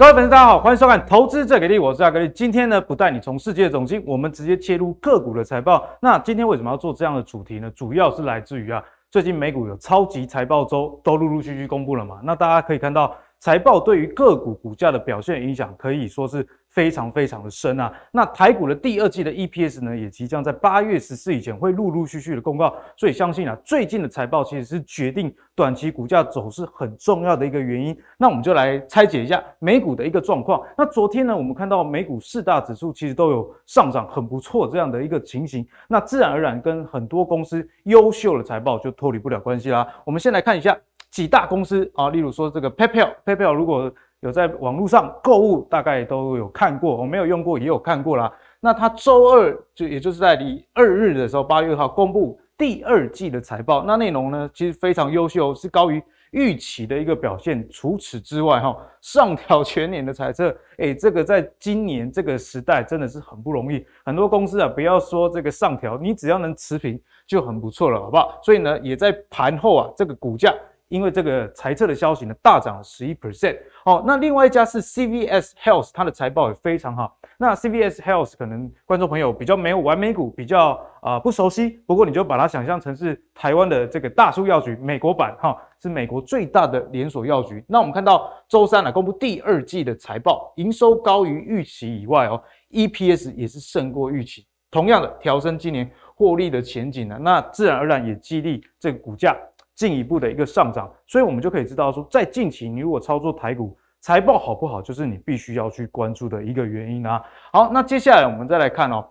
各位粉丝，大家好，欢迎收看《投资最给力》，我是阿格力。今天呢，不带你从世界总经，我们直接切入个股的财报。那今天为什么要做这样的主题呢？主要是来自于啊，最近美股有超级财报周，都陆陆续续公布了嘛。那大家可以看到，财报对于个股股价的表现影响，可以说是。非常非常的深啊！那台股的第二季的 EPS 呢，也即将在八月十四以前会陆陆续续的公告，所以相信啊，最近的财报其实是决定短期股价走势很重要的一个原因。那我们就来拆解一下美股的一个状况。那昨天呢，我们看到美股四大指数其实都有上涨，很不错这样的一个情形。那自然而然跟很多公司优秀的财报就脱离不了关系啦。我们先来看一下几大公司啊，例如说这个 PayPal，PayPal 如果有在网络上购物，大概都有看过，我没有用过也有看过啦。那它周二就也就是在礼二日的时候，八月二号公布第二季的财报，那内容呢其实非常优秀，是高于预期的一个表现。除此之外，哈上调全年的财测，诶这个在今年这个时代真的是很不容易。很多公司啊，不要说这个上调，你只要能持平就很不错了，好不好？所以呢，也在盘后啊，这个股价。因为这个财测的消息呢，大涨十一 percent。哦，那另外一家是 CVS Health，它的财报也非常好。那 CVS Health 可能观众朋友比较没有玩美股，比较啊、不熟悉。不过你就把它想象成是台湾的这个大树药局美国版，哈，是美国最大的连锁药局。那我们看到周三呢，公布第二季的财报，营收高于预期以外哦，EPS 也是胜过预期，同样的调升今年获利的前景呢，那自然而然也激励这个股价。进一步的一个上涨，所以我们就可以知道说，在近期你如果操作台股，财报好不好，就是你必须要去关注的一个原因啊。好，那接下来我们再来看哦，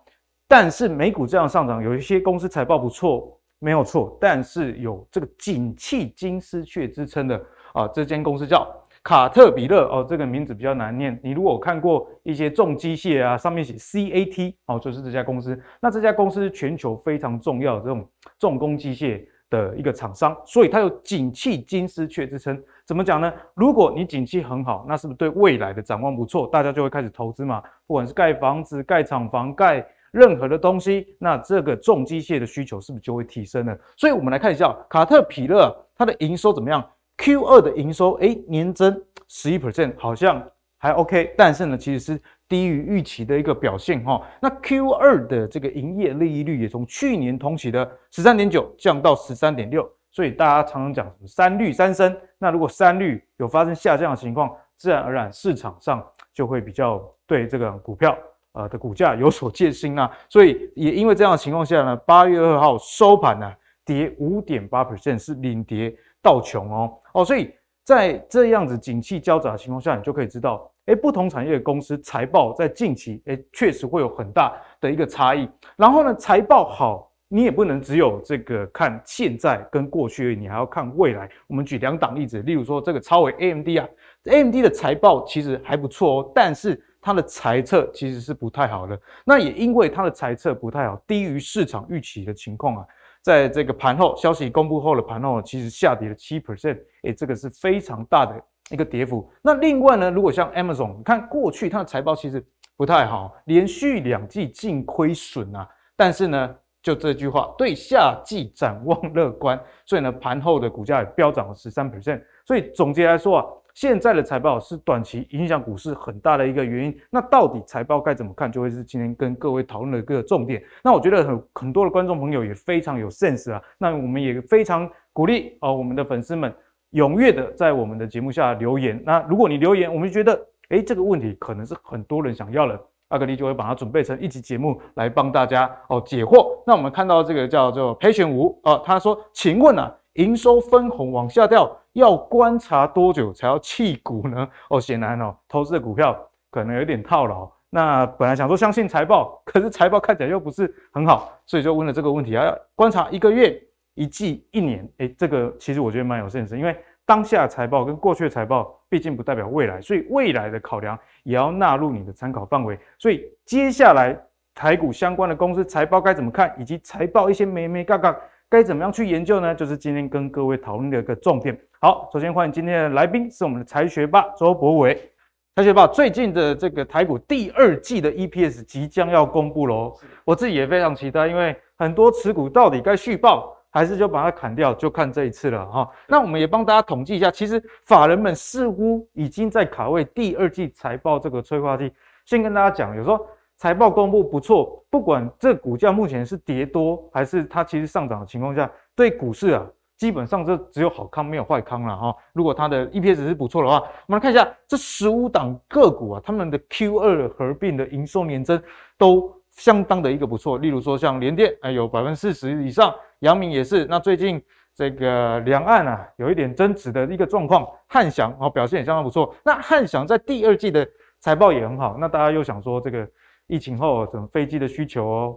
但是美股这样上涨，有一些公司财报不错，没有错，但是有这个景气金丝雀之称的啊，这间公司叫卡特彼勒哦，这个名字比较难念。你如果看过一些重机械啊，上面写 CAT 哦，就是这家公司。那这家公司全球非常重要的这种重工机械。的一个厂商，所以它有景气金丝雀之称。怎么讲呢？如果你景气很好，那是不是对未来的展望不错？大家就会开始投资嘛。不管是盖房子、盖厂房、盖任何的东西，那这个重机械的需求是不是就会提升了？所以我们来看一下卡特彼勒它的营收怎么样？Q 二的营收，诶，年增十一 percent，好像还 OK。但是呢，其实是。低于预期的一个表现哈，那 Q 二的这个营业利益率也从去年同期的十三点九降到十三点六，所以大家常常讲什么三率三升，那如果三率有发生下降的情况，自然而然市场上就会比较对这个股票呃的股价有所戒心啊，所以也因为这样的情况下呢，八月二号收盘呢跌五点八 percent 是领跌到穷哦。哦，所以在这样子景气交杂的情况下，你就可以知道。诶，不同产业的公司财报在近期，诶，确实会有很大的一个差异。然后呢，财报好，你也不能只有这个看现在跟过去，你还要看未来。我们举两档例子，例如说这个超微 AMD 啊，AMD 的财报其实还不错哦，但是它的财测其实是不太好的。那也因为它的财测不太好，低于市场预期的情况啊，在这个盘后消息公布后的盘后，其实下跌了七 percent，诶，这个是非常大的。一个跌幅。那另外呢，如果像 Amazon，你看过去它的财报其实不太好，连续两季净亏损啊。但是呢，就这句话，对下季展望乐观，所以呢，盘后的股价也飙涨了十三 percent。所以总结来说啊，现在的财报是短期影响股市很大的一个原因。那到底财报该怎么看，就会是今天跟各位讨论的一个重点。那我觉得很很多的观众朋友也非常有 sense 啊。那我们也非常鼓励啊，我们的粉丝们。踊跃的在我们的节目下留言。那如果你留言，我们就觉得，诶，这个问题可能是很多人想要的，阿格力就会把它准备成一集节目来帮大家哦解惑。那我们看到这个叫做裴选吴啊，他说，请问啊，营收分红往下掉，要观察多久才要弃股呢？哦，显然哦，投资的股票可能有点套牢。那本来想说相信财报，可是财报看起来又不是很好，所以就问了这个问题啊，要观察一个月。一季一年，哎，这个其实我觉得蛮有现实因为当下财报跟过去的财报毕竟不代表未来，所以未来的考量也要纳入你的参考范围。所以接下来台股相关的公司财报该怎么看，以及财报一些眉眉角角该怎么样去研究呢？就是今天跟各位讨论的一个重点。好，首先欢迎今天的来宾是我们的财学霸周博伟。财学霸最近的这个台股第二季的 EPS 即将要公布喽，我自己也非常期待，因为很多持股到底该续报。还是就把它砍掉？就看这一次了哈。那我们也帮大家统计一下，其实法人们似乎已经在卡位第二季财报这个催化剂。先跟大家讲，有时候财报公布不错，不管这股价目前是跌多还是它其实上涨的情况下，对股市啊。基本上这只有好康没有坏康了哈。如果它的 EPS 是不错的话，我们来看一下这十五档个股啊，他们的 Q 二合并的营收年增都相当的一个不错。例如说像联电，哎有百分之四十以上，阳明也是。那最近这个两岸啊有一点争执的一个状况，汉翔啊表现也相当不错。那汉翔在第二季的财报也很好。那大家又想说这个疫情后整飞机的需求哦。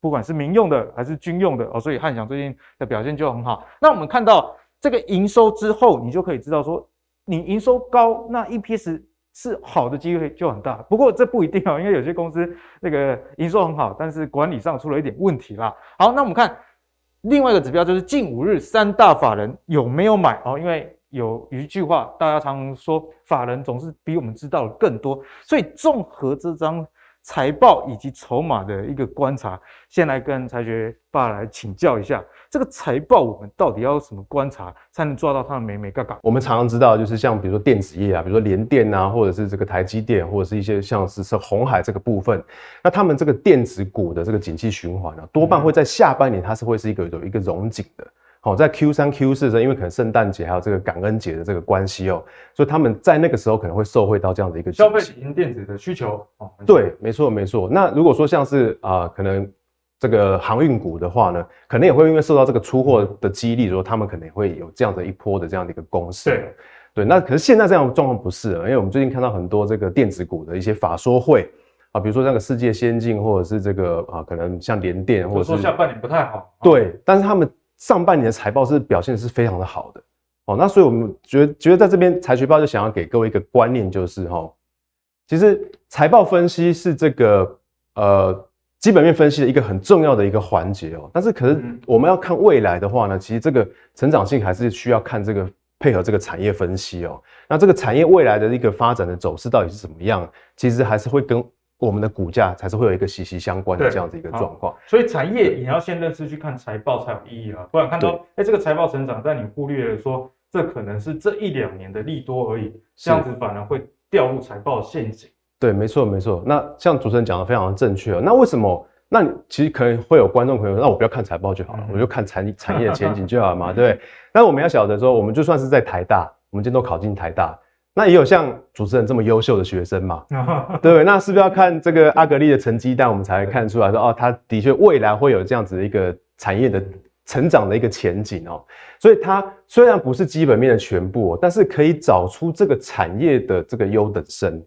不管是民用的还是军用的哦，所以汉翔最近的表现就很好。那我们看到这个营收之后，你就可以知道说，你营收高，那 EPS 是好的机会就很大。不过这不一定哦，因为有些公司那个营收很好，但是管理上出了一点问题啦。好，那我们看另外一个指标，就是近五日三大法人有没有买哦？因为有一句话，大家常常说，法人总是比我们知道的更多，所以综合这张。财报以及筹码的一个观察，先来跟财学爸来请教一下，这个财报我们到底要什么观察才能抓到它的美美嘎嘎？我们常常知道，就是像比如说电子业啊，比如说联电啊，或者是这个台积电，或者是一些像是是红海这个部分，那他们这个电子股的这个景气循环呢，多半会在下半年它是会是一个有一个融景的。好，在 Q 三、Q 四的时候，因为可能圣诞节还有这个感恩节的这个关系哦，所以他们在那个时候可能会受惠到这样的一个消费型电子的需求。哦，对，没错没错。那如果说像是啊、呃，可能这个航运股的话呢，可能也会因为受到这个出货的激励，说他们可能也会有这样的一波的这样的一个攻势。对对，那可是现在这样的状况不是，因为我们最近看到很多这个电子股的一些法说会啊，比如说那个世界先进，或者是这个啊，可能像联电，或者是说下半年不太好。对，但是他们。上半年的财报是表现是非常的好的。哦，那所以我们觉得觉得在这边财学报就想要给各位一个观念，就是哈，其实财报分析是这个呃基本面分析的一个很重要的一个环节哦，但是可是我们要看未来的话呢，其实这个成长性还是需要看这个配合这个产业分析哦，那这个产业未来的一个发展的走势到底是怎么样，其实还是会跟。我们的股价才是会有一个息息相关的这样子一个状况，所以产业也要先认识去看财报才有意义啊，不然看到哎、欸、这个财报成长，但你忽略了说这可能是这一两年的利多而已，这样子反而会掉入财报陷阱。对，没错没错。那像主持人讲的非常的正确，那为什么？那你其实可能会有观众朋友，那我不要看财报就好了，我就看产 产业前景就好了嘛，对 不对？但我们要晓得说，我们就算是在台大，我们今天都考进台大。那也有像主持人这么优秀的学生嘛？对，那是不是要看这个阿格力的成绩单，我们才看出来说，哦，他的确未来会有这样子的一个产业的成长的一个前景哦。所以它虽然不是基本面的全部，但是可以找出这个产业的这个优等生。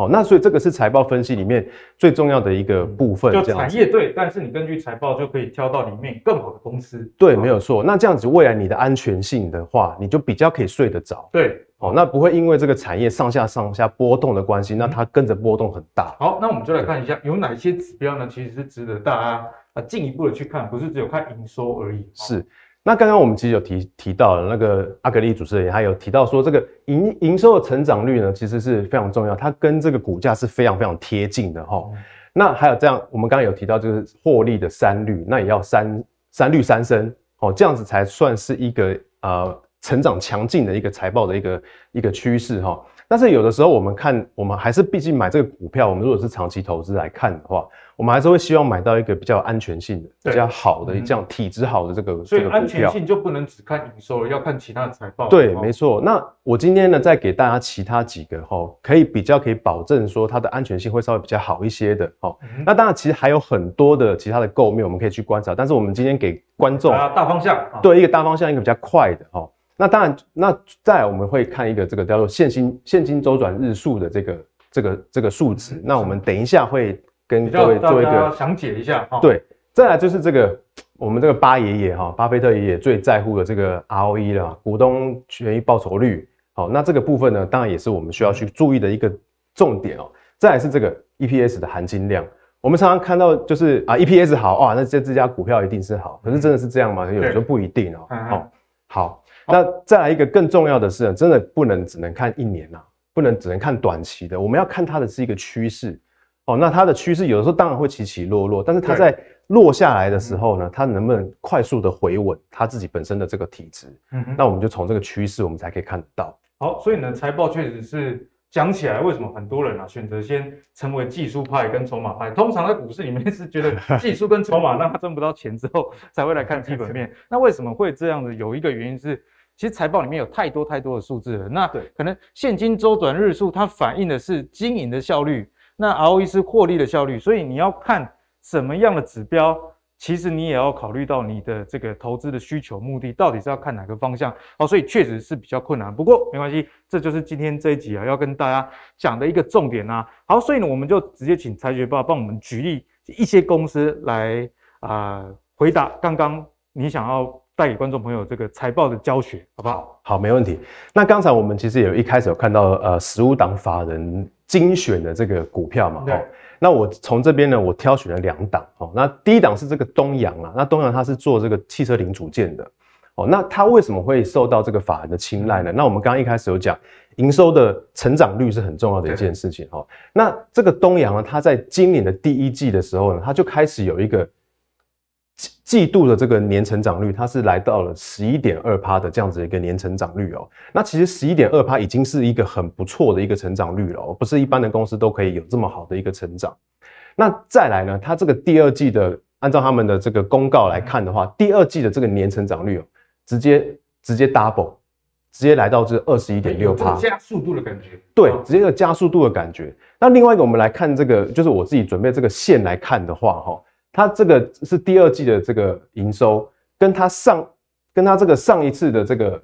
好，那所以这个是财报分析里面最重要的一个部分。就产业对，但是你根据财报就可以挑到里面更好的公司。对，没有错。那这样子未来你的安全性的话，你就比较可以睡得着。对。好，那不会因为这个产业上下上下波动的关系，那它跟着波动很大。好，那我们就来看一下有哪些指标呢？其实是值得大家啊进一步的去看，不是只有看营收而已。是。那刚刚我们其实有提提到了那个阿格力主持人，他有提到说这个营营收的成长率呢，其实是非常重要，它跟这个股价是非常非常贴近的哈。那还有这样，我们刚刚有提到就是获利的三率，那也要三三率三升哦，这样子才算是一个呃。成长强劲的一个财报的一个一个趋势哈，但是有的时候我们看，我们还是毕竟买这个股票，我们如果是长期投资来看的话，我们还是会希望买到一个比较安全性的、比较好的这样体质好的这个、嗯。所以安全性就不能只看营收，要看其他的财报。对，没错。那我今天呢，再给大家其他几个哈，可以比较可以保证说它的安全性会稍微比较好一些的哈。那当然，其实还有很多的其他的构面我们可以去观察，但是我们今天给观众大方向，对一个大方向，一个比较快的哈。那当然，那再来我们会看一个这个叫做现金现金周转日数的这个这个这个数值。那我们等一下会跟各位做一个详解一下。对，再来就是这个我们这个巴爷爷哈，巴菲特爷爷最在乎的这个 ROE 了，股东权益报酬率。好，那这个部分呢，当然也是我们需要去注意的一个重点哦。再来是这个 EPS 的含金量，我们常常看到就是啊 EPS 好哇，那这这家股票一定是好，可是真的是这样吗？有时候不一定哦。好，好。那再来一个更重要的是，真的不能只能看一年呐，不能只能看短期的，我们要看它的是一个趋势哦，那它的趋势有的时候当然会起起落落，但是它在落下来的时候呢，它能不能快速的回稳它自己本身的这个体质？那我们就从这个趋势，我们才可以看得到。好，所以呢，财报确实是讲起来，为什么很多人啊选择先成为技术派跟筹码派？通常在股市里面是觉得 技术跟筹码让他挣不到钱之后，才会来看基本面。那为什么会这样子？有一个原因是，其实财报里面有太多太多的数字了。那可能现金周转日数它反映的是经营的效率。那 ROE 是获利的效率，所以你要看什么样的指标，其实你也要考虑到你的这个投资的需求目的，到底是要看哪个方向。好，所以确实是比较困难，不过没关系，这就是今天这一集啊要跟大家讲的一个重点啊。好，所以呢，我们就直接请财学爸帮我们举例一些公司来啊、呃、回答刚刚你想要带给观众朋友这个财报的教学，好不好？好，没问题。那刚才我们其实有一开始有看到呃十五档法人。精选的这个股票嘛，对。那我从这边呢，我挑选了两档，哦。那第一档是这个东阳啊，那东阳它是做这个汽车零组件的，哦。那它为什么会受到这个法人的青睐呢？那我们刚刚一开始有讲，营收的成长率是很重要的一件事情，哦。那这个东阳呢，它在今年的第一季的时候呢，它就开始有一个。季度的这个年成长率，它是来到了十一点二趴的这样子一个年成长率哦。那其实十一点二趴已经是一个很不错的一个成长率了，不是一般的公司都可以有这么好的一个成长。那再来呢，它这个第二季的，按照他们的这个公告来看的话，第二季的这个年成长率哦，直接直接 double，直接来到这二十一点六趴，加速度的感觉。对，直接有加速度的感觉。那另外一个，我们来看这个，就是我自己准备这个线来看的话，哈。它这个是第二季的这个营收，跟它上跟它这个上一次的这个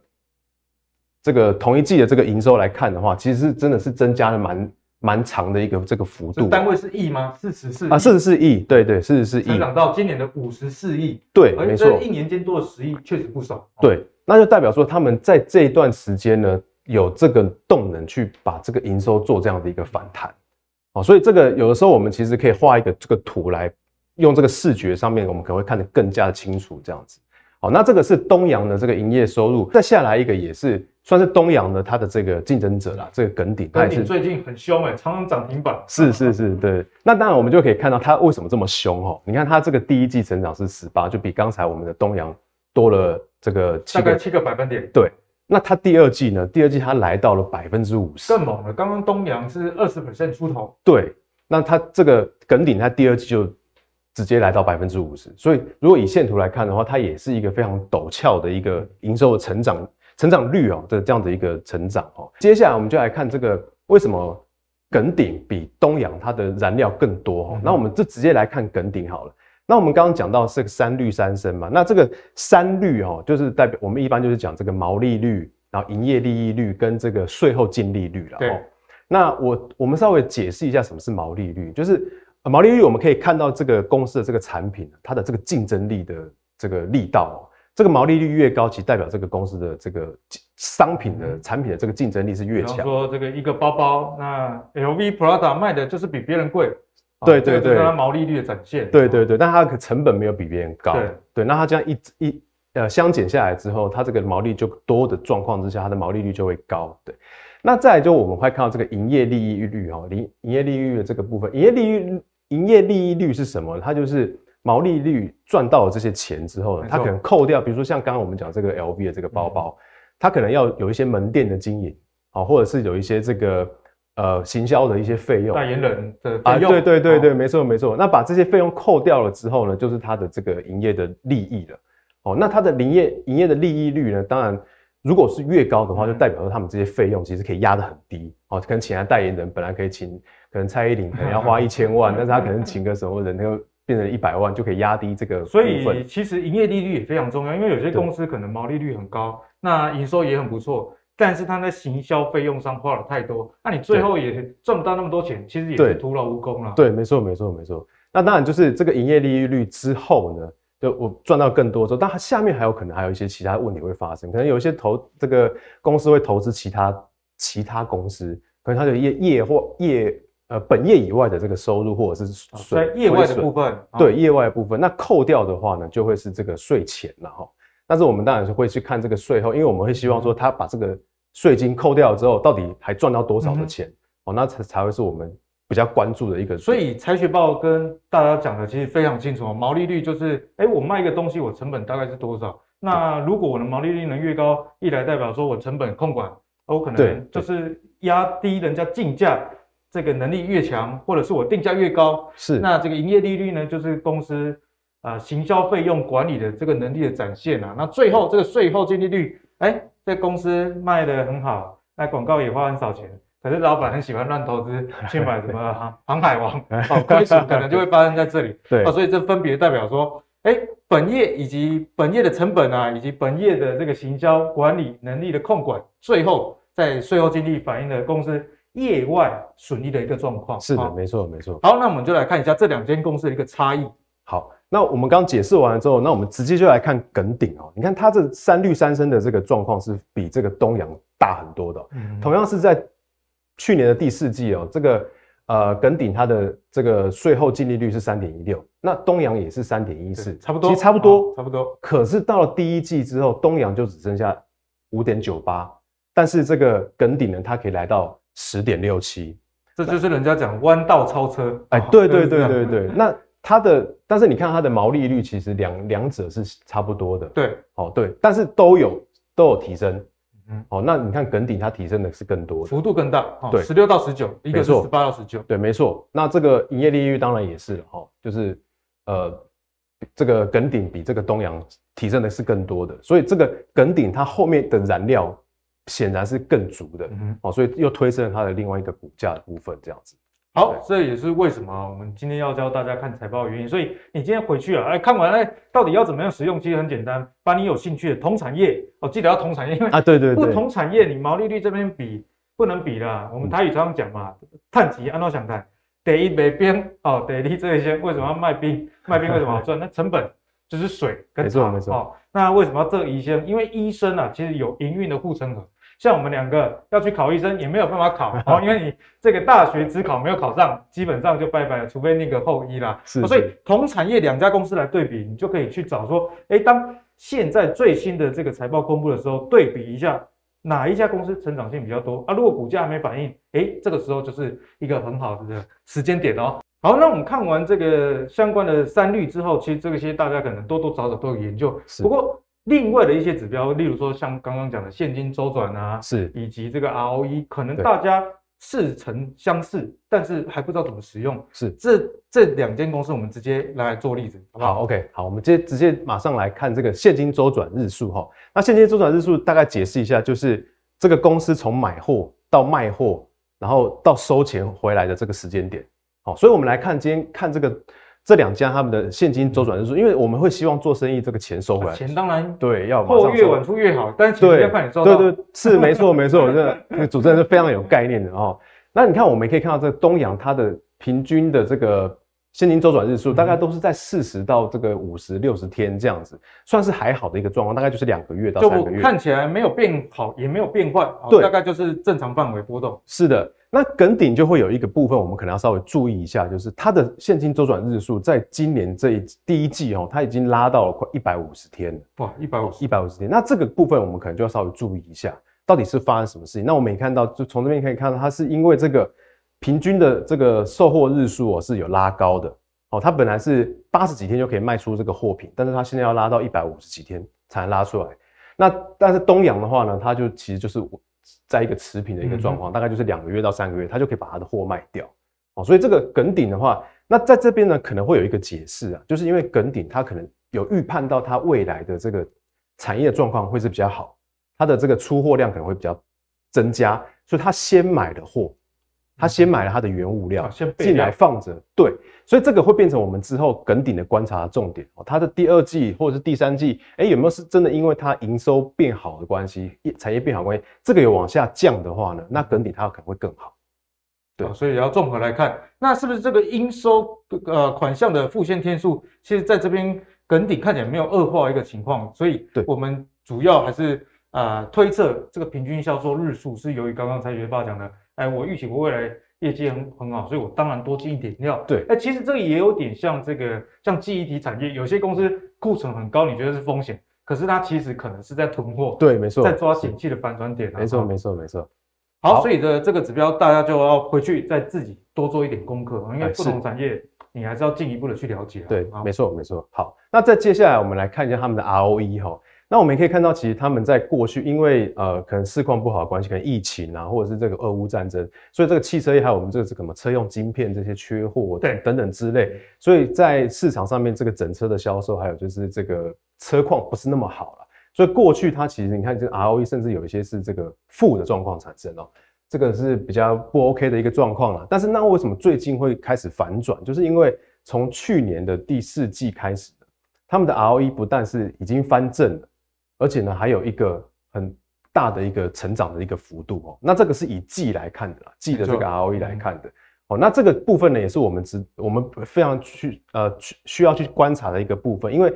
这个同一季的这个营收来看的话，其实是真的是增加了蛮蛮长的一个这个幅度。单位是亿吗？四十四啊，四十四亿，对对，四十四亿，增长到今年的五十四亿，对，没错，一年间多了十亿，确实不少。对，那就代表说他们在这一段时间呢，有这个动能去把这个营收做这样的一个反弹。哦，所以这个有的时候我们其实可以画一个这个图来。用这个视觉上面，我们可能会看得更加的清楚，这样子。好，那这个是东阳的这个营业收入，再下来一个也是算是东阳的它的这个竞争者啦，这个耿鼎。耿鼎最近很凶哎、欸，常常涨停板。是是是，对。那当然我们就可以看到它为什么这么凶哦。你看它这个第一季成长是十八，就比刚才我们的东阳多了这个七个大概七个百分点。对。那它第二季呢？第二季它来到了百分之五十，更猛了。刚刚东阳是二十 percent 出头。对。那它这个耿鼎它第二季就。直接来到百分之五十，所以如果以线图来看的话，它也是一个非常陡峭的一个营收的成长成长率哦的这样的一个成长哦。接下来我们就来看这个为什么耿鼎比东阳它的燃料更多哦。那我们就直接来看耿鼎好了。那我们刚刚讲到是个三率三升嘛，那这个三率哦，就是代表我们一般就是讲这个毛利率，然后营业利益率跟这个税后净利率了哦。那我我们稍微解释一下什么是毛利率，就是。毛利率我们可以看到这个公司的这个产品，它的这个竞争力的这个力道哦，这个毛利率越高，其实代表这个公司的这个商品的产品的这个竞争力是越强。比方说这个一个包包，那 LV Prada 卖的就是比别人贵，对对对，它毛利率的展现。对对对，但它的成本没有比别人高。对对，那它这样一一呃相减下来之后，它这个毛利就多的状况之下，它的毛利率就会高。对，那再来就我们会看到这个营业利益率哈，营营业利益率的这个部分，营业利率。营业利益率是什么？它就是毛利率赚到了这些钱之后呢，它可能扣掉，比如说像刚刚我们讲这个 LV 的这个包包，它可能要有一些门店的经营，啊，或者是有一些这个呃行销的一些费用，代言人的费用，啊，对对对对，没错没错。那把这些费用扣掉了之后呢，就是它的这个营业的利益了。哦，那它的营业营业的利益率呢，当然如果是越高的话，就代表说他们这些费用其实可以压得很低。哦，可能请来代言人本来可以请。可能蔡依林可能要花一千万，但是他可能请个什么人，他就变成一百万，就可以压低这个。所以其实营业利率也非常重要，因为有些公司可能毛利率很高，那营收也很不错，但是他在行销费用上花了太多，那你最后也赚不到那么多钱，其实也是徒劳无功了。对，没错，没错，没错。那当然就是这个营业利益率之后呢，就我赚到更多之后，但它下面还有可能还有一些其他问题会发生，可能有一些投这个公司会投资其他其他公司，可能它的业业或业。呃，本业以外的这个收入或者是税业外的部分，对业外的部分，那扣掉的话呢，就会是这个税前了哈。但是我们当然是会去看这个税后，因为我们会希望说他把这个税金扣掉之后，到底还赚到多少的钱哦，那才才会是我们比较关注的一个。所以财学报跟大家讲的其实非常清楚，毛利率就是，哎，我卖一个东西，我成本大概是多少？那如果我的毛利率能越高，一来代表说我成本控管，我可能就是压低人家进价这个能力越强，或者是我定价越高，是。那这个营业利率呢，就是公司。啊、呃，行销费用管理的这个能力的展现啊，那最后这个税后净利率，哎、欸，这公司卖得很好，那广告也花很少钱，可是老板很喜欢乱投资，去买什么 航航海王，好 亏损可能就会发生在这里。对，啊，所以这分别代表说，哎、欸，本业以及本业的成本啊，以及本业的这个行销管理能力的控管，最后在税后净利反映了公司业外损益的一个状况。是的，哦、没错没错。好，那我们就来看一下这两间公司的一个差异。好。那我们刚解释完了之后，那我们直接就来看耿鼎哦。你看它这三绿三升的这个状况是比这个东阳大很多的。嗯，同样是在去年的第四季哦，这个呃耿鼎它的这个税后净利率是三点一六，那东阳也是三点一四，差不多，其实差不多，哦，差不多。可是到了第一季之后，东阳就只剩下五点九八，但是这个耿鼎呢，它可以来到十点六七，这就是人家讲弯道超车。哎，对对对对对，那。它的，但是你看它的毛利率其实两两者是差不多的，对，哦对，但是都有都有提升，嗯，哦，那你看耿鼎它提升的是更多的，幅度更大，哦对，十六到十九，一个是十八到十九，对，没错，那这个营业利率当然也是哈，就是呃，这个耿鼎比这个东阳提升的是更多的，所以这个耿鼎它后面的燃料显然是更足的，嗯，哦，所以又推升了它的另外一个股价的部分，这样子。好，这也是为什么我们今天要教大家看财报的原因。所以你今天回去啊，哎，看完哎，到底要怎么样使用？其实很简单，把你有兴趣的同产业哦，记得要同产业，因为啊，对对对，不同产业你毛利率这边比不能比啦。我们台语常常讲嘛，碳级按照想谈，得一卖冰哦，第二这些为什么要卖冰？卖冰为什么好赚？那成本就是水跟茶，没错没错。哦，那为什么要这一些？因为医生啊，其实有营运的护城河。像我们两个要去考医生，也没有办法考哦，因为你这个大学只考没有考上，基本上就拜拜了，除非那个后医啦。是，是，所以同产业两家公司来对比，你就可以去找说，哎，当现在最新的这个财报公布的时候，对比一下哪一家公司成长性比较多啊？如果股价还没反应，哎，这个时候就是一个很好的时间点哦。好，那我们看完这个相关的三率之后，其实这些大家可能多多少少都有研究，不过。另外的一些指标，例如说像刚刚讲的现金周转啊，是以及这个 ROE，可能大家似曾相似，但是还不知道怎么使用。是这这两间公司，我们直接来做例子，好不好？好，OK，好，我们直接直接马上来看这个现金周转日数哈。那现金周转日数大概解释一下，就是这个公司从买货到卖货，然后到收钱回来的这个时间点。好，所以我们来看今天看这个。这两家他们的现金周转日数，因为我们会希望做生意，这个钱收回来，钱当然对要后越晚出越好，但是钱要快点收到。对对，是没错没错，这那个主持人是非常有概念的哦。那你看，我们可以看到这东阳它的平均的这个现金周转日数，大概都是在四十到这个五十六十天这样子，算是还好的一个状况，大概就是两个月到三个月，看起来没有变好，也没有变坏，对，大概就是正常范围波动。是的。那耿鼎就会有一个部分，我们可能要稍微注意一下，就是它的现金周转日数，在今年这一第一季哦，它已经拉到了快一百五十天了。哇，一百五十，一百五十天。那这个部分我们可能就要稍微注意一下，到底是发生什么事情？那我们也看到，就从这边可以看到，它是因为这个平均的这个售货日数哦是有拉高的哦，它本来是八十几天就可以卖出这个货品，但是它现在要拉到一百五十几天才能拉出来。那但是东阳的话呢，它就其实就是。在一个持平的一个状况，大概就是两个月到三个月，它就可以把它的货卖掉哦。所以这个耿鼎的话，那在这边呢，可能会有一个解释啊，就是因为耿鼎他可能有预判到它未来的这个产业状况会是比较好，它的这个出货量可能会比较增加，所以他先买的货。他先买了他的原物料，先进来放着，对，所以这个会变成我们之后梗顶的观察的重点哦。他的第二季或者是第三季，哎，有没有是真的因为它营收变好的关系，产业变好的关系，这个有往下降的话呢，那梗顶它可能会更好。对，所以也要综合来看，那是不是这个应收呃款项的付现天数，其实在这边梗顶看起来没有恶化一个情况，所以对我们主要还是啊、呃、推测这个平均销售日数是由于刚刚蔡学爸讲的。哎，我预期我未来业绩很很好，所以我当然多进一点料。对，哎，其实这个也有点像这个，像记忆体产业，有些公司库存很高，你觉得是风险，可是它其实可能是在囤货。对，没错，在抓景气的反转点。没错，没错，没错。好，所以的这个指标大家就要回去再自己多做一点功课，因为不同产业你还是要进一步的去了解。对，没错没错。好，那再接下来我们来看一下他们的 ROE 哈。那我们也可以看到，其实他们在过去，因为呃，可能市况不好的关系，可能疫情啊，或者是这个俄乌战争，所以这个汽车业还有我们这个这个什么车用晶片这些缺货，对，等等之类，所以在市场上面这个整车的销售，还有就是这个车况不是那么好了。所以过去它其实你看，这个 ROE 甚至有一些是这个负的状况产生哦，这个是比较不 OK 的一个状况了。但是那为什么最近会开始反转？就是因为从去年的第四季开始，他们的 ROE 不但是已经翻正了。而且呢，还有一个很大的一个成长的一个幅度哦。那这个是以季来看的啦，季的这个 ROE 来看的哦。那这个部分呢，也是我们只我们非常去呃需需要去观察的一个部分，因为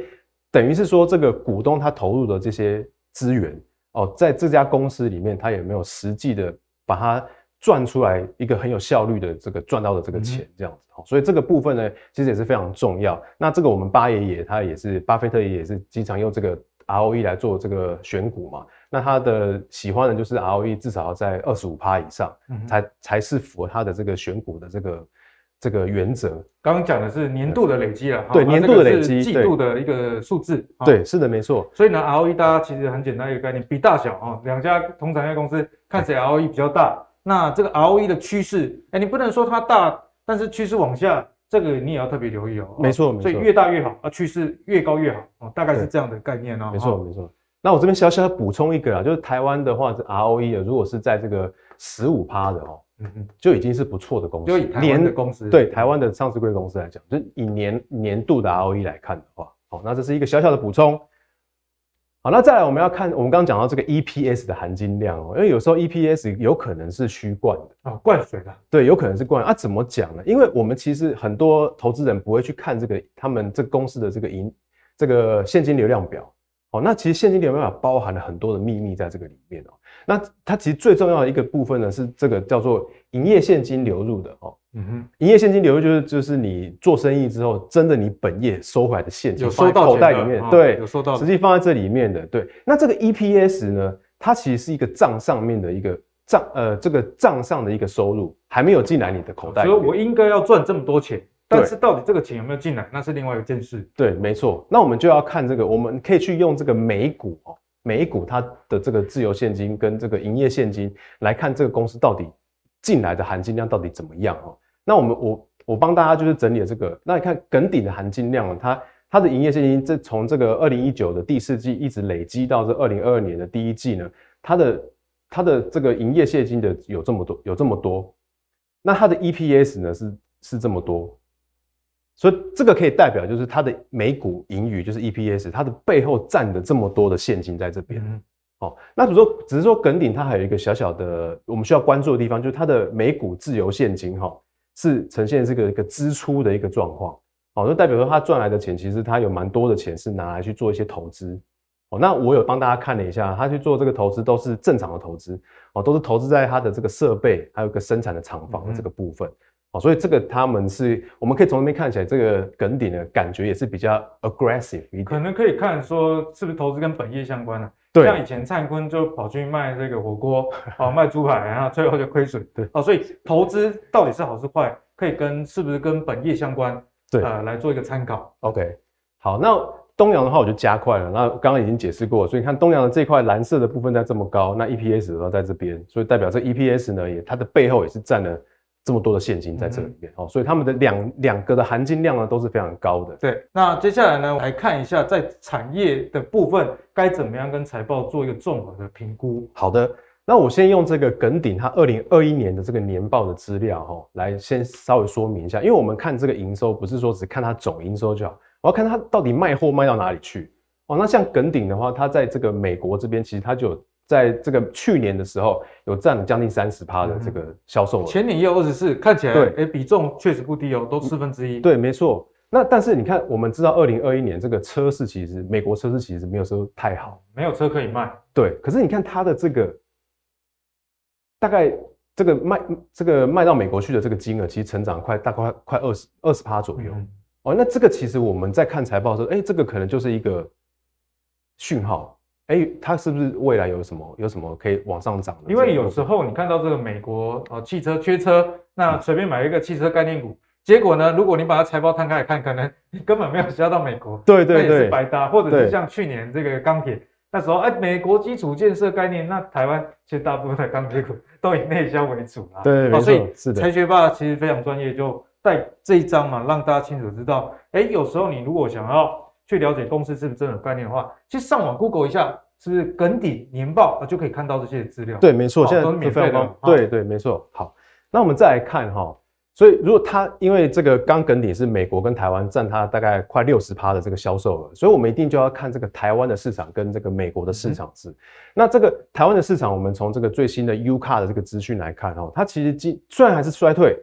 等于是说这个股东他投入的这些资源哦，在这家公司里面，他有没有实际的把它赚出来一个很有效率的这个赚到的这个钱这样子哦。所以这个部分呢，其实也是非常重要。那这个我们巴爷爷他也是巴菲特也是经常用这个。ROE 来做这个选股嘛，那他的喜欢的就是 ROE 至少要在二十五趴以上，嗯、才才是符合他的这个选股的这个这个原则。刚刚讲的是年度的累积了，对，年度的累积，季度的一个数字，对，是的，没错。所以呢，ROE 大家其实很简单一个概念，比大小啊，两家同产业公司看谁 ROE 比较大，那这个 ROE 的趋势，哎，你不能说它大，但是趋势往下。这个你也要特别留意哦。没错，没错。所以越大越好啊，趋势越高越好哦，大概是这样的概念哦。没错，没错。那我这边小小的补充一个啊，就是台湾的话，这 ROE 啊如果是在这个十五趴的哦，嗯嗯，就已经是不错的公司。就以台湾的公司，对台湾的上市贵公司来讲，就以年年度的 ROE 来看的话，好，那这是一个小小的补充。好，那再来我们要看，我们刚刚讲到这个 EPS 的含金量哦，因为有时候 EPS 有可能是虚灌的啊，灌水的，对，有可能是灌啊，怎么讲呢？因为我们其实很多投资人不会去看这个他们这公司的这个营这个现金流量表，哦，那其实现金流量表包含了很多的秘密在这个里面哦，那它其实最重要的一个部分呢是这个叫做营业现金流入的哦。嗯哼，营业现金流入就是就是你做生意之后，真的你本业收回来的现金，有收到口袋里面，对，有收到，实际放在这里面的，对。那这个 EPS 呢，它其实是一个账上面的一个账，呃，这个账上的一个收入还没有进来你的口袋，所以我应该要赚这么多钱，但是到底这个钱有没有进来，那是另外一件事。对，没错。那我们就要看这个，我们可以去用这个美股哦，美股它的这个自由现金跟这个营业现金来看这个公司到底进来的含金量到底怎么样哦。那我们我我帮大家就是整理了这个，那你看耿鼎的含金量，它它的营业现金这从这个二零一九的第四季一直累积到这二零二二年的第一季呢，它的它的这个营业现金的有这么多有这么多，那它的 EPS 呢是是这么多，所以这个可以代表就是它的每股盈余就是 EPS，它的背后占的这么多的现金在这边。哦，那比如说，只是说耿鼎它还有一个小小的我们需要关注的地方，就是它的每股自由现金哈是呈现这个一个支出的一个状况。哦，就代表说它赚来的钱，其实它有蛮多的钱是拿来去做一些投资。哦，那我有帮大家看了一下，他去做这个投资都是正常的投资，哦，都是投资在它的这个设备，还有一个生产的厂房的这个部分。哦，所以这个他们是我们可以从那边看起来，这个梗顶的感觉也是比较 aggressive 一点。可能可以看说是不是投资跟本业相关呢？对，像以前灿坤就跑去卖这个火锅，哦，卖猪排，然后最后就亏损。对，哦，所以投资到底是好是坏，可以跟是不是跟本业相关？对，呃，来做一个参考。OK，好，那东阳的话我就加快了。那刚刚已经解释过，所以你看东阳的这块蓝色的部分在这么高，那 EPS 的话在这边，所以代表这 EPS 呢也它的背后也是占了。这么多的现金在这里面哦，所以他们的两两个的含金量呢都是非常高的。对，那接下来呢，来看一下在产业的部分该怎么样跟财报做一个综合的评估。好的，那我先用这个耿鼎它二零二一年的这个年报的资料哈，来先稍微说明一下，因为我们看这个营收不是说只看它总营收就好，我要看它到底卖货卖到哪里去哦。那像耿鼎的话，它在这个美国这边其实它就有。在这个去年的时候，有占了将近三十趴的这个销售额，前年也有二十四，看起来对，哎，比重确实不低哦，都四分之一。对，没错。那但是你看，我们知道二零二一年这个车市其实美国车市其实没有说太好，没有车可以卖。对，可是你看它的这个大概这个卖这个卖到美国去的这个金额，其实成长快大概快二十二十趴左右。嗯、哦，那这个其实我们在看财报的时候，哎，这个可能就是一个讯号。哎、欸，它是不是未来有什么有什么可以往上涨的？因为有时候你看到这个美国呃汽车缺车，那随便买一个汽车概念股，结果呢，如果你把它财报摊开来看，可能你根本没有销到美国，对对对，那也是白搭。或者是像去年这个钢铁，那时候哎，美国基础建设概念，那台湾其实大部分的钢铁股都以内销为主啦。对，所以是的。财学霸其实非常专业，就带这一章嘛，让大家清楚知道，哎，有时候你如果想要去了解公司是不是真的有概念的话，其实上网 Google 一下。是不是耿鼎年报啊，就可以看到这些资料？对，没错，现在都是免费的。对对，没错。好，那我们再来看哈，所以如果它因为这个刚耿鼎是美国跟台湾占它大概快六十趴的这个销售额，所以我们一定就要看这个台湾的市场跟这个美国的市场是。嗯、那这个台湾的市场，我们从这个最新的 UCAR 的这个资讯来看哈，它其实今虽然还是衰退，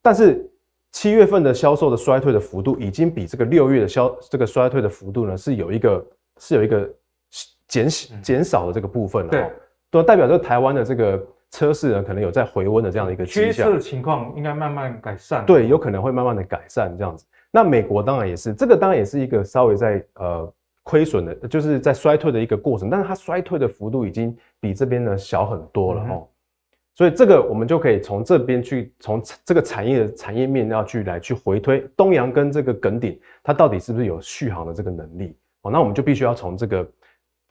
但是七月份的销售的衰退的幅度已经比这个六月的销这个衰退的幅度呢是有一个是有一个。减减少的这个部分了，对，都代表着台湾的这个车市呢，可能有在回温的这样的一个趋势。缺车的情况应该慢慢改善。对，有可能会慢慢的改善这样子。那美国当然也是，这个当然也是一个稍微在呃亏损的，就是在衰退的一个过程，但是它衰退的幅度已经比这边呢小很多了哦。嗯、所以这个我们就可以从这边去，从这个产业的产业面要去来去回推东阳跟这个耿鼎，它到底是不是有续航的这个能力？哦，那我们就必须要从这个。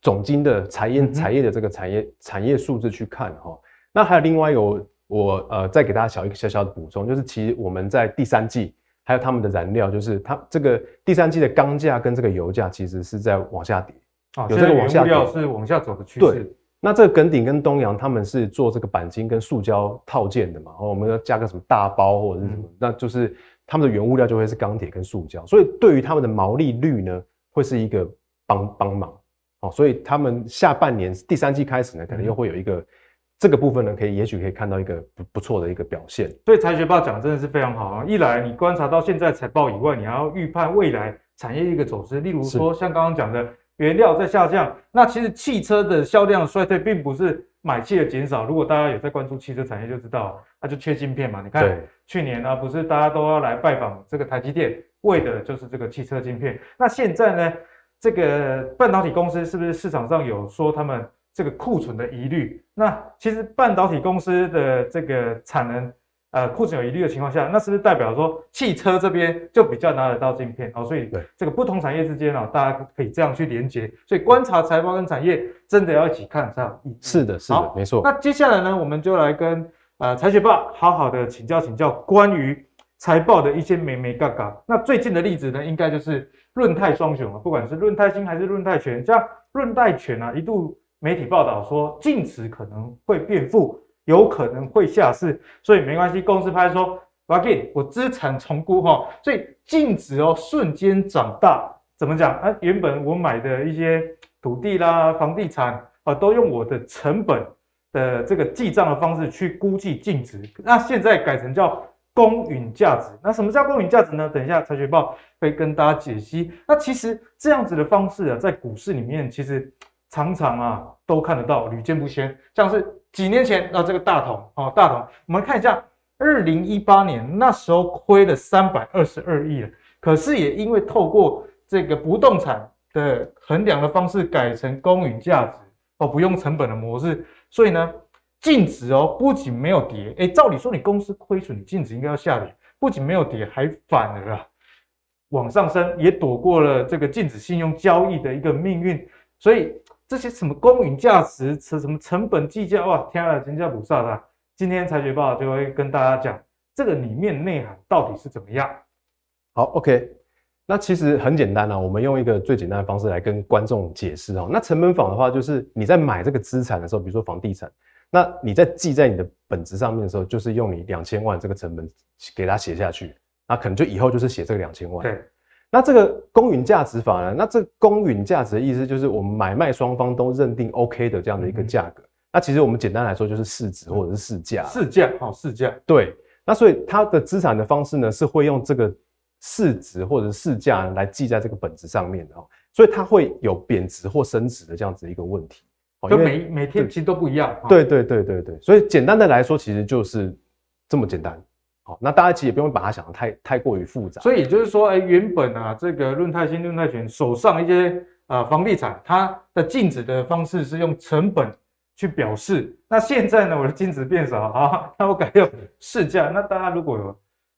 总经的产业产业的这个产业产业数字去看哈，那还有另外一个我，我呃再给大家小一个小小的补充，就是其实我们在第三季还有他们的燃料，就是它这个第三季的钢价跟这个油价其实是在往下跌啊，有这个往下掉是往下走的趋势。对，那这个耿鼎跟东阳他们是做这个钣金跟塑胶套件的嘛，然后我们要加个什么大包或者是什么，嗯、那就是他们的原物料就会是钢铁跟塑胶，所以对于他们的毛利率呢，会是一个帮帮忙。哦所以他们下半年第三季开始呢，可能又会有一个这个部分呢，可以也许可以看到一个不不错的一个表现。所以财学报讲的真的是非常好啊！一来你观察到现在财报以外，你还要预判未来产业一个走势。例如说像刚刚讲的原料在下降，那其实汽车的销量衰退并不是买气的减少。如果大家有在关注汽车产业，就知道它就缺晶片嘛。你看去年呢，不是大家都要来拜访这个台积电，为的就是这个汽车晶片。那现在呢？这个半导体公司是不是市场上有说他们这个库存的疑虑？那其实半导体公司的这个产能，呃，库存有疑虑的情况下，那是不是代表说汽车这边就比较拿得到晶片？哦，所以这个不同产业之间啊，大家可以这样去连接。所以观察财报跟产业真的要一起看，才有意义。是的，是的，没错。那接下来呢，我们就来跟呃财学霸好好的请教请教关于财报的一些眉眉嘎嘎。那最近的例子呢，应该就是。润泰双雄啊，不管是润泰新还是润泰全，像润泰全啊，一度媒体报道说净值可能会变负，有可能会下市，所以没关系，公司拍说，我给我资产重估哈，所以净值哦瞬间长大，怎么讲啊？原本我买的一些土地啦、房地产啊，都用我的成本的这个记账的方式去估计净值，那现在改成叫。公允价值，那什么叫公允价值呢？等一下财学报会跟大家解析。那其实这样子的方式啊，在股市里面其实常常啊都看得到，屡见不鲜。像是几年前啊，这个大同哦，大同，我们看一下，二零一八年那时候亏了三百二十二亿了，可是也因为透过这个不动产的衡量的方式改成公允价值哦，不用成本的模式，所以呢。净值哦，不仅没有跌，哎，照理说你公司亏损，你净值应该要下跌，不仅没有跌，还反而啊往上升，也躲过了这个禁止信用交易的一个命运。所以这些什么公允价值、什么成本计价，哇，天啊，真叫不煞的。今天财学报就会跟大家讲这个里面内涵到底是怎么样。好，OK，那其实很简单啊，我们用一个最简单的方式来跟观众解释哦。那成本法的话，就是你在买这个资产的时候，比如说房地产。那你在记在你的本子上面的时候，就是用你两千万这个成本给它写下去，那可能就以后就是写这个两千万。对，那这个公允价值法呢？那这公允价值的意思就是我们买卖双方都认定 OK 的这样的一个价格。嗯、那其实我们简单来说就是市值或者是市价。市价，好，市价。对，那所以它的资产的方式呢，是会用这个市值或者市价来记在这个本子上面的哦，所以它会有贬值或升值的这样子一个问题。就每每天其实都不一样，对对对对对，所以简单的来说，其实就是这么简单。好，那大家其实也不用把它想得太太过于复杂。所以也就是说，哎，原本啊，这个论泰新、论泰全手上一些啊、呃、房地产，它的净值的方式是用成本去表示。那现在呢，我的净值变少啊，那我改用市价。那大家如果有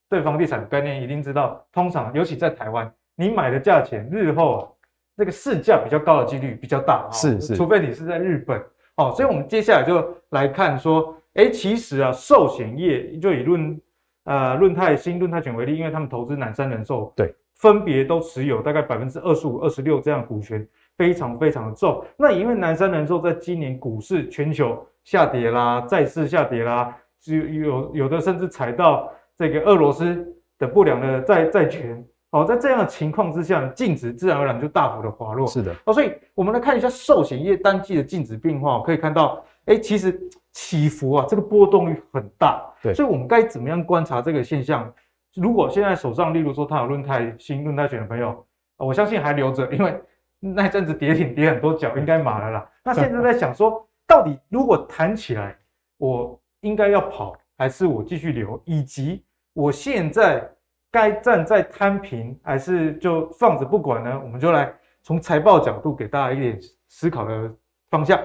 对房地产的概念，一定知道，通常尤其在台湾，你买的价钱日后啊，那个市价比较高的几率比较大。是是，除非你是在日本哦。所以我们接下来就来看说，哎，其实啊，寿险业就以论呃润泰新、润泰全为例，因为他们投资南山人寿，对。分别都持有大概百分之二十五、二十六这样股权，非常非常的重。那因为南山人寿在今年股市全球下跌啦，债市下跌啦，有有有的甚至踩到这个俄罗斯的不良的债债权。哦，在这样的情况之下，净值自然而然就大幅的滑落。是的。哦，所以我们来看一下寿险业单季的净值变化，可以看到，哎，其实起伏啊，这个波动率很大。对。所以我们该怎么样观察这个现象？如果现在手上，例如说他有论泰新、论泰选的朋友，我相信还留着，因为那阵子跌停跌很多脚，应该买了啦。那现在在想说，到底如果弹起来，我应该要跑，还是我继续留？以及我现在该站在摊平，还是就放着不管呢？我们就来从财报角度给大家一点思考的方向。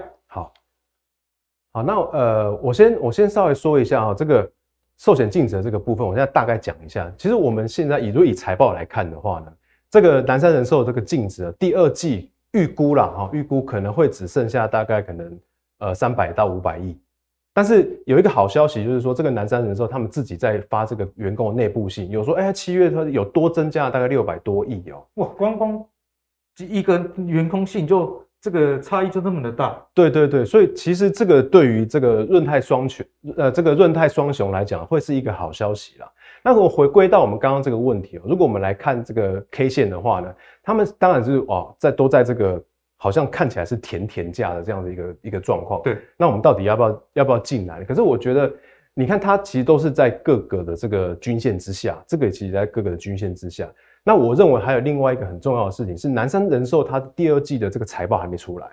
好，那呃，我先我先稍微说一下啊，这个。寿险净值这个部分，我现在大概讲一下。其实我们现在以如果以财报来看的话呢，这个南山人寿这个净值，第二季预估啦，哈，预估可能会只剩下大概可能呃三百到五百亿。但是有一个好消息，就是说这个南山人寿他们自己在发这个员工的内部信，有说哎，七月它有多增加了大概六百多亿哦。哇，光光一个员工信就。这个差异就那么的大，对对对，所以其实这个对于这个润泰双全，呃，这个润泰双雄来讲，会是一个好消息啦。那我回归到我们刚刚这个问题哦，如果我们来看这个 K 线的话呢，他们当然是哦，在都在这个好像看起来是甜甜价的这样的一个一个状况。对，那我们到底要不要要不要进来？可是我觉得，你看它其实都是在各个的这个均线之下，这个其实在各个的均线之下。那我认为还有另外一个很重要的事情是，南山人寿它第二季的这个财报还没出来，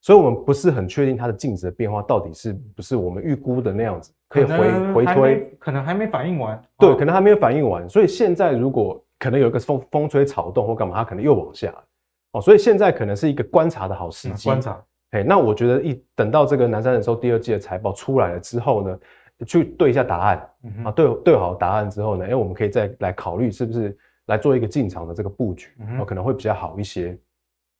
所以我们不是很确定它的净值的变化到底是不是我们预估的那样子，可以回回推，可能还没反应完，对，可能还没有反应完，所以现在如果可能有一个风风吹草动或干嘛，它可能又往下，哦，所以现在可能是一个观察的好时机，观察，哎，那我觉得一等到这个南山人寿第二季的财报出来了之后呢，去对一下答案，啊，对对好答案之后呢，哎，我们可以再来考虑是不是。来做一个进场的这个布局，哦，可能会比较好一些。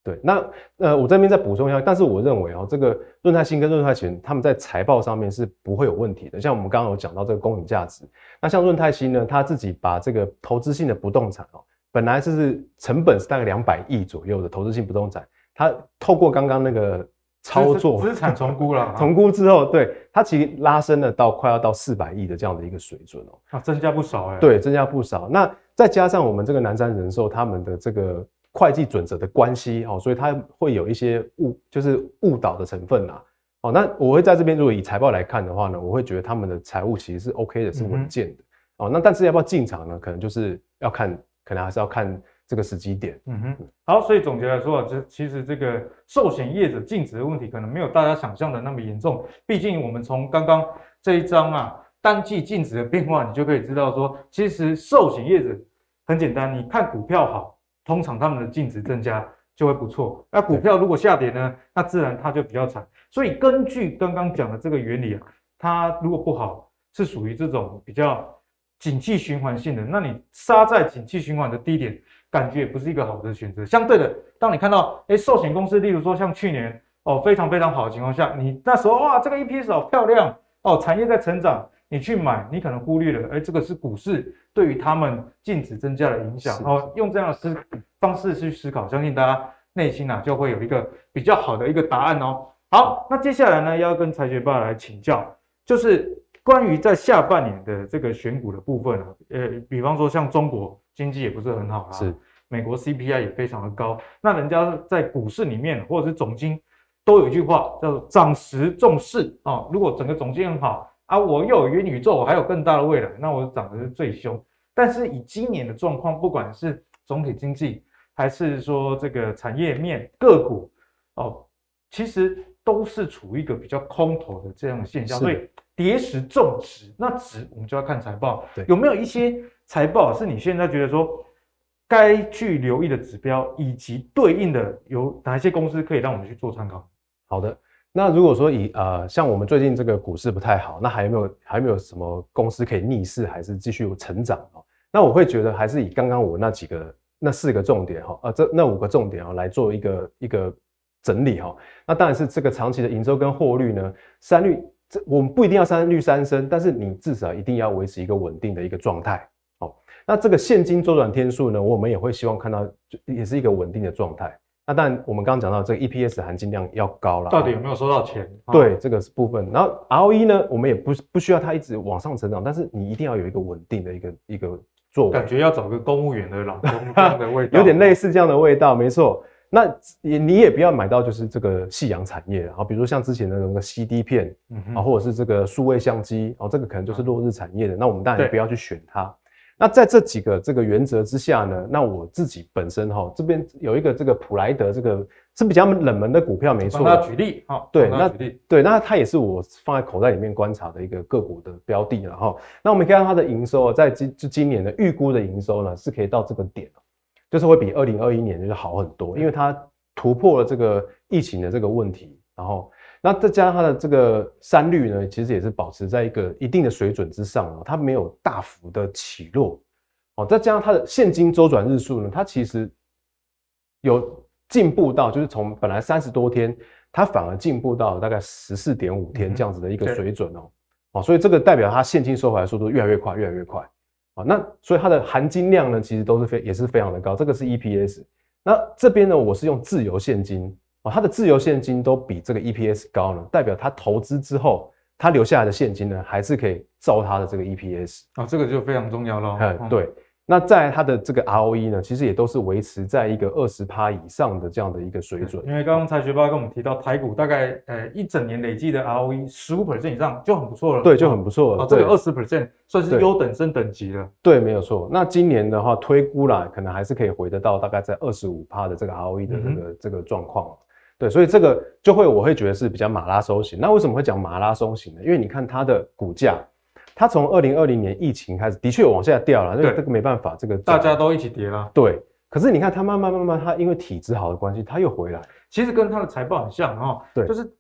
对，那呃，我这边再补充一下，但是我认为哦，这个润泰新跟润泰全他们在财报上面是不会有问题的。像我们刚刚有讲到这个公允价值，那像润泰新呢，他自己把这个投资性的不动产哦，本来是成本是大概两百亿左右的投资性不动产，他透过刚刚那个操作资产重估了，重估之后，对，它其实拉升了到快要到四百亿的这样的一个水准哦，啊，增加不少哎，对，增加不少。那再加上我们这个南山人寿他们的这个会计准则的关系哦，所以它会有一些误，就是误导的成分呐。哦，那我会在这边如果以财报来看的话呢，我会觉得他们的财务其实是 OK 的，是稳健的。哦，那但是要不要进场呢？可能就是要看，可能还是要看这个时机点。嗯哼。好，所以总结来说啊，这其实这个寿险业者净值的问题可能没有大家想象的那么严重。毕竟我们从刚刚这一章啊，单季净值的变化，你就可以知道说，其实寿险业者。很简单，你看股票好，通常他们的净值增加就会不错。那股票如果下跌呢，那自然它就比较惨。所以根据刚刚讲的这个原理啊，它如果不好，是属于这种比较景气循环性的。那你杀在景气循环的低点，感觉也不是一个好的选择。相对的，当你看到哎，寿险公司，例如说像去年哦非常非常好的情况下，你那时候哇这个 EPS 好漂亮哦，产业在成长。你去买，你可能忽略了，哎，这个是股市对于他们净值增加的影响。哦，用这样的思方式去思考，相信大家内心啊就会有一个比较好的一个答案哦。好，那接下来呢，要跟财学爸来请教，就是关于在下半年的这个选股的部分啊，呃，比方说像中国经济也不是很好啊，是美国 CPI 也非常的高，那人家在股市里面或者是总经都有一句话叫做涨时重视啊，如果整个总经很好。啊，我又有元宇宙，我还有更大的未来，那我涨的是最凶。但是以今年的状况，不管是总体经济，还是说这个产业面个股，哦，其实都是处于一个比较空头的这样的现象。所以跌时重值，那值我们就要看财报，对，有没有一些财报是你现在觉得说该去留意的指标，以及对应的有哪些公司可以让我们去做参考？好的，那如果说以呃，像我们最近这个股市不太好，那还有没有还没有什么公司可以逆势还是继续成长啊？那我会觉得还是以刚刚我那几个那四个重点哈，呃，这那五个重点啊来做一个一个整理哈。那当然是这个长期的营收跟获利呢，三率这我们不一定要三率三升，但是你至少一定要维持一个稳定的一个状态。那这个现金周转天数呢，我们也会希望看到，也是一个稳定的状态。那当然，我们刚刚讲到这个 EPS 含金量要高了，到底有没有收到钱？对，这个是部分。然后 ROE 呢，我们也不不需要它一直往上成长，但是你一定要有一个稳定的一个一个作为。感觉要找个公务员的老公这样的味道，有点类似这样的味道，没错。那也你也不要买到就是这个夕阳产业啊，比如说像之前的那个 CD 片啊，或者是这个数位相机，哦，这个可能就是落日产业的。那我们当然也不要去选它。那在这几个这个原则之下呢，那我自己本身哈这边有一个这个普莱德这个是比较冷门的股票，没错。帮他举例哈，对，那对，那它也是我放在口袋里面观察的一个个股的标的了哈。那我们可以看到它的营收在今就今年的预估的营收呢是可以到这个点，就是会比二零二一年就是好很多，因为它突破了这个疫情的这个问题，然后。那再加上它的这个三率呢，其实也是保持在一个一定的水准之上哦，它没有大幅的起落哦。再加上它的现金周转日数呢，它其实有进步到，就是从本来三十多天，它反而进步到大概十四点五天这样子的一个水准哦。哦，所以这个代表它现金收回来速度越来越快，越来越快啊。那所以它的含金量呢，其实都是非也是非常的高。这个是 EPS。那这边呢，我是用自由现金。哦，它的自由现金都比这个 EPS 高呢，代表它投资之后，它留下来的现金呢，还是可以照它的这个 EPS 啊，这个就非常重要了。嗯，对。那在它的这个 ROE 呢，其实也都是维持在一个二十趴以上的这样的一个水准。因为刚刚财学霸跟我们提到，台股大概呃一整年累计的 ROE 十五 percent 以上就很不错了。对，就很不错了。啊，这个二十 percent 算是优等生等级了。对，没有错。那今年的话，推估啦，可能还是可以回得到大概在二十五趴的这个 ROE 的这个、嗯、这个状况。对，所以这个就会我会觉得是比较马拉松型。那为什么会讲马拉松型呢？因为你看它的股价，它从二零二零年疫情开始的确有往下掉了，那这个没办法，这个大家都一起跌了。对，可是你看它慢慢慢慢，它因为体质好的关系，它又回来。其实跟它的财报很像哦，对，就是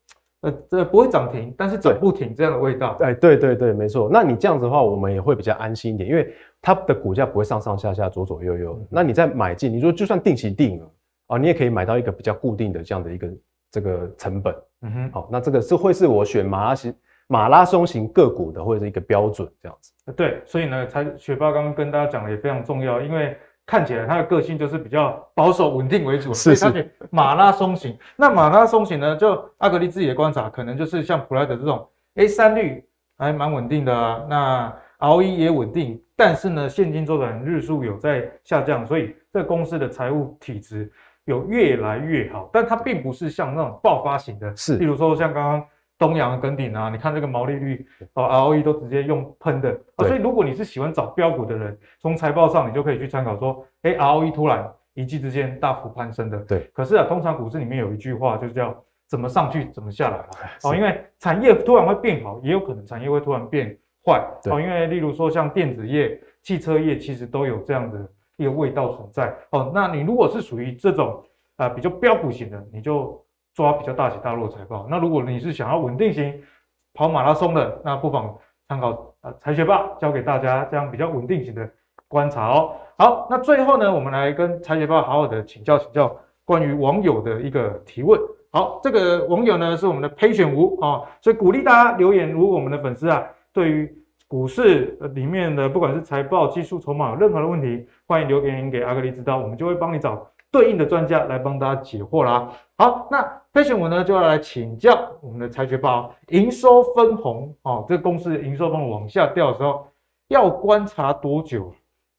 呃这不会涨停，但是涨不停这样的味道。哎，对对对，没错。那你这样子的话，我们也会比较安心一点，因为它的股价不会上上下下、左左右右。嗯、那你再买进，你说就算定期定额。啊，你也可以买到一个比较固定的这样的一个这个成本，嗯哼，好，那这个是会是我选马拉型马拉松型个股的或者是一个标准这样子。对，所以呢，才学爸刚刚跟大家讲的也非常重要，因为看起来他的个性就是比较保守稳定为主，是是，所以他选马拉松型。那马拉松型呢，就阿格力自己的观察，可能就是像普莱德这种，A 三率还蛮稳定的啊，那 ROE 也稳定，但是呢，现金周转日数有在下降，所以这个公司的财务体质。有越来越好，但它并不是像那种爆发型的，是，例如说像刚刚东阳的耿鼎啊，你看这个毛利率哦，ROE 都直接用喷的，啊所以如果你是喜欢找标股的人，从财报上你就可以去参考说，哎，ROE 突然一季之间大幅攀升的，对。可是啊，通常股市里面有一句话，就是叫怎么上去怎么下来 哦，因为产业突然会变好，也有可能产业会突然变坏，哦，因为例如说像电子业、汽车业，其实都有这样的。一个味道存在哦，那你如果是属于这种啊、比较标普型的，你就抓比较大起大落财报。那如果你是想要稳定型跑马拉松的，那不妨参考啊财学霸教给大家这样比较稳定型的观察哦。好，那最后呢，我们来跟财学霸好好的请教请教关于网友的一个提问。好，这个网友呢是我们的沛选吴啊，所以鼓励大家留言，如果我们的粉丝啊对于股市里面的不管是财报、技术、筹码任何的问题，欢迎留言给阿格力知道，我们就会帮你找对应的专家来帮大家解惑啦。好，那沛选吴呢就要来请教我们的财学霸，营收分红哦，这个公司营收分红往下掉的时候，要观察多久？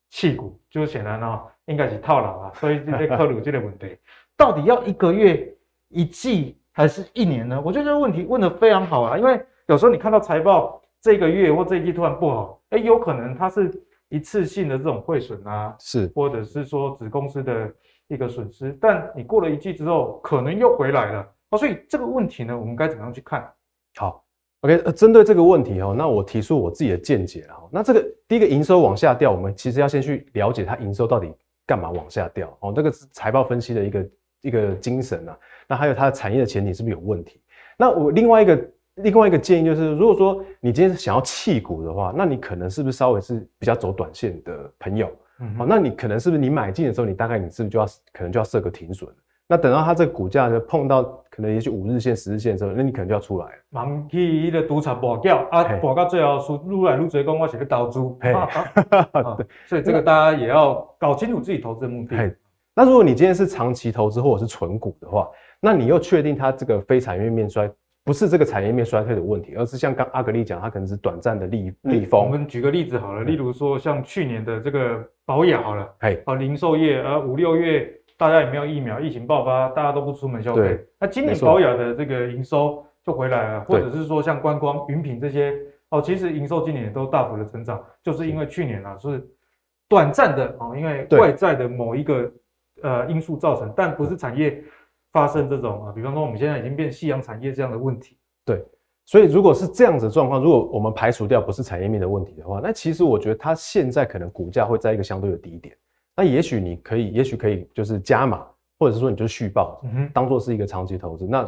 弃股就显然啊、哦，应该是套牢啊，所以这些科鲁这个问题，到底要一个月、一季还是一年呢？我觉得这个问题问得非常好啊，因为有时候你看到财报。这个月或这一季突然不好，哎，有可能它是一次性的这种汇损啊，是，或者是说子公司的一个损失，但你过了一季之后，可能又回来了哦，所以这个问题呢，我们该怎么样去看？好，OK，呃，针对这个问题哦，那我提出我自己的见解哈，那这个第一个营收往下掉，我们其实要先去了解它营收到底干嘛往下掉？哦，这个是财报分析的一个一个精神啊。那还有它的产业的前景是不是有问题？那我另外一个另外一个建议就是，如果说你今天是想要弃股的话，那你可能是不是稍微是比较走短线的朋友？嗯，好，那你可能是不是你买进的时候，你大概你是不是就要可能就要设个停损？那等到它这个股价呢碰到可能也许五日线、十日线的时候，那你可能就要出来了。忙去一个赌场博掉啊，博到最后输，越来越追高，我写个倒租。对，所以这个大家也要搞清楚自己投资的目的。嘿，那如果你今天是长期投资或者是存股的话，那你又确定它这个非产业面衰，不是这个产业面衰退的问题，而是像刚阿格力讲，它可能是短暂的利利风。我们举个例子好了，例如说像去年的这个保养好了，嘿，啊零售业啊五六月。大家也没有疫苗，疫情爆发，大家都不出门消费。那今年保养的这个营收就回来了，或者是说像观光、云品这些哦，其实营收今年也都大幅的成长，就是因为去年啊是短暂的哦，因为外在的某一个呃因素造成，但不是产业发生这种啊，比方说我们现在已经变夕阳产业这样的问题。对，所以如果是这样子的状况，如果我们排除掉不是产业面的问题的话，那其实我觉得它现在可能股价会在一个相对的低点。那也许你可以，也许可以，就是加码，或者是说你就续报，当做是一个长期投资。那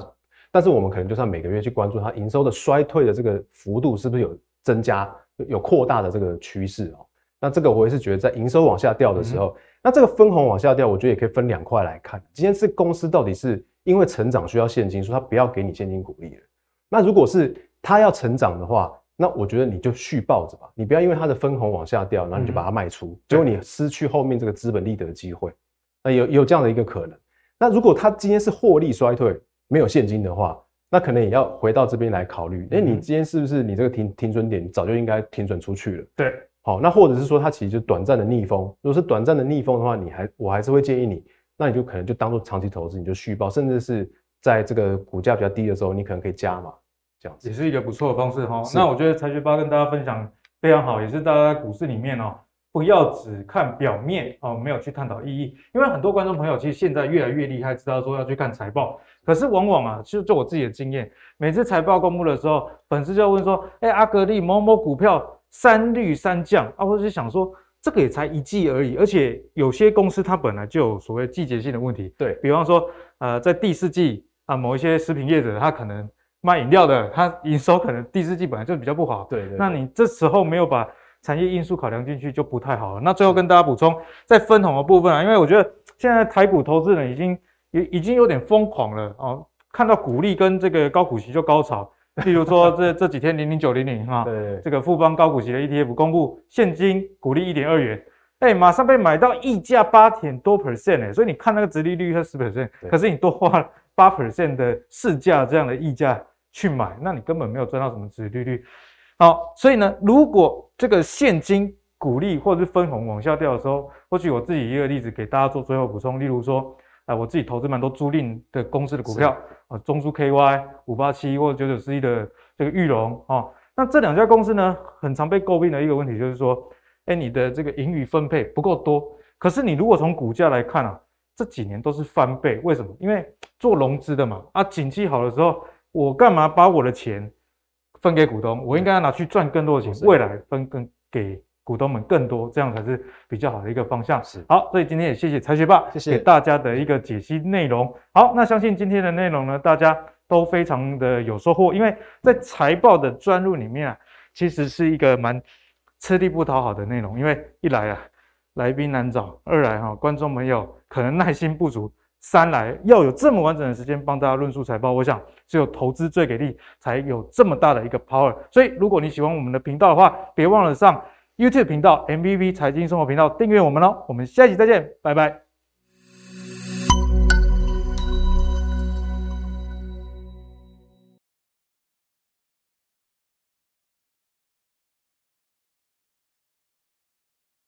但是我们可能就算每个月去关注它营收的衰退的这个幅度是不是有增加、有扩大的这个趋势哦。那这个我也是觉得，在营收往下掉的时候，那这个分红往下掉，我觉得也可以分两块来看。今天是公司到底是因为成长需要现金，说他不要给你现金股利了。那如果是他要成长的话，那我觉得你就续抱着吧，你不要因为它的分红往下掉，然后你就把它卖出，结果你失去后面这个资本利得的机会。那有有这样的一个可能。那如果它今天是获利衰退，没有现金的话，那可能也要回到这边来考虑。哎，你今天是不是你这个停停损点早就应该停损出去了？对，好，那或者是说它其实就短暂的逆风。如果是短暂的逆风的话，你还我还是会建议你，那你就可能就当做长期投资，你就续报，甚至是在这个股价比较低的时候，你可能可以加码。也是一个不错的方式哈。那我觉得财学爸跟大家分享非常好，也是大家在股市里面哦，不要只看表面哦，没有去探讨意义。因为很多观众朋友其实现在越来越厉害，知道说要去看财报，可是往往啊，其实就我自己的经验，每次财报公布的时候，粉丝就要问说：“哎，阿格力某某股票三绿三降啊！”或者是想说，这个也才一季而已，而且有些公司它本来就有所谓季节性的问题。对，比方说，呃，在第四季啊，某一些食品业者他可能。卖饮料的，他营收可能第四季本来就比较不好，对，对，对，那你这时候没有把产业因素考量进去，就不太好了。那最后跟大家补充，在分红的部分啊，因为我觉得现在台股投资人已经已已经有点疯狂了哦，看到股利跟这个高股息就高潮，譬如说这这几天零零九零零哈，对，这个富邦高股息的 ETF 公布现金股利一点二元，哎，马上被买到溢价八点多 percent 哎，所以你看那个殖利率才十 percent，可是你多花了八 percent 的市价这样的溢价。去买，那你根本没有赚到什么殖利率。好，所以呢，如果这个现金股利或者是分红往下掉的时候，或许我自己一个例子给大家做最后补充，例如说，啊，我自己投资蛮多租赁的公司的股票，啊，中租 KY 五八七或者九九四一的这个玉龙啊，那这两家公司呢，很常被诟病的一个问题就是说，哎，你的这个盈余分配不够多，可是你如果从股价来看啊，这几年都是翻倍，为什么？因为做融资的嘛，啊，景气好的时候。我干嘛把我的钱分给股东？我应该要拿去赚更多的钱，未来分更给股东们更多，这样才是比较好的一个方向。是好，所以今天也谢谢财学霸，谢谢给大家的一个解析内容。好，那相信今天的内容呢，大家都非常的有收获，因为在财报的专入里面啊，其实是一个蛮吃力不讨好的内容，因为一来啊来宾难找，二来哈观众朋友可能耐心不足。三来要有这么完整的时间帮大家论述财报，我想只有投资最给力才有这么大的一个 power。所以如果你喜欢我们的频道的话，别忘了上 YouTube 频道 MVP 财经生活频道订阅我们哦。我们下期再见，拜拜。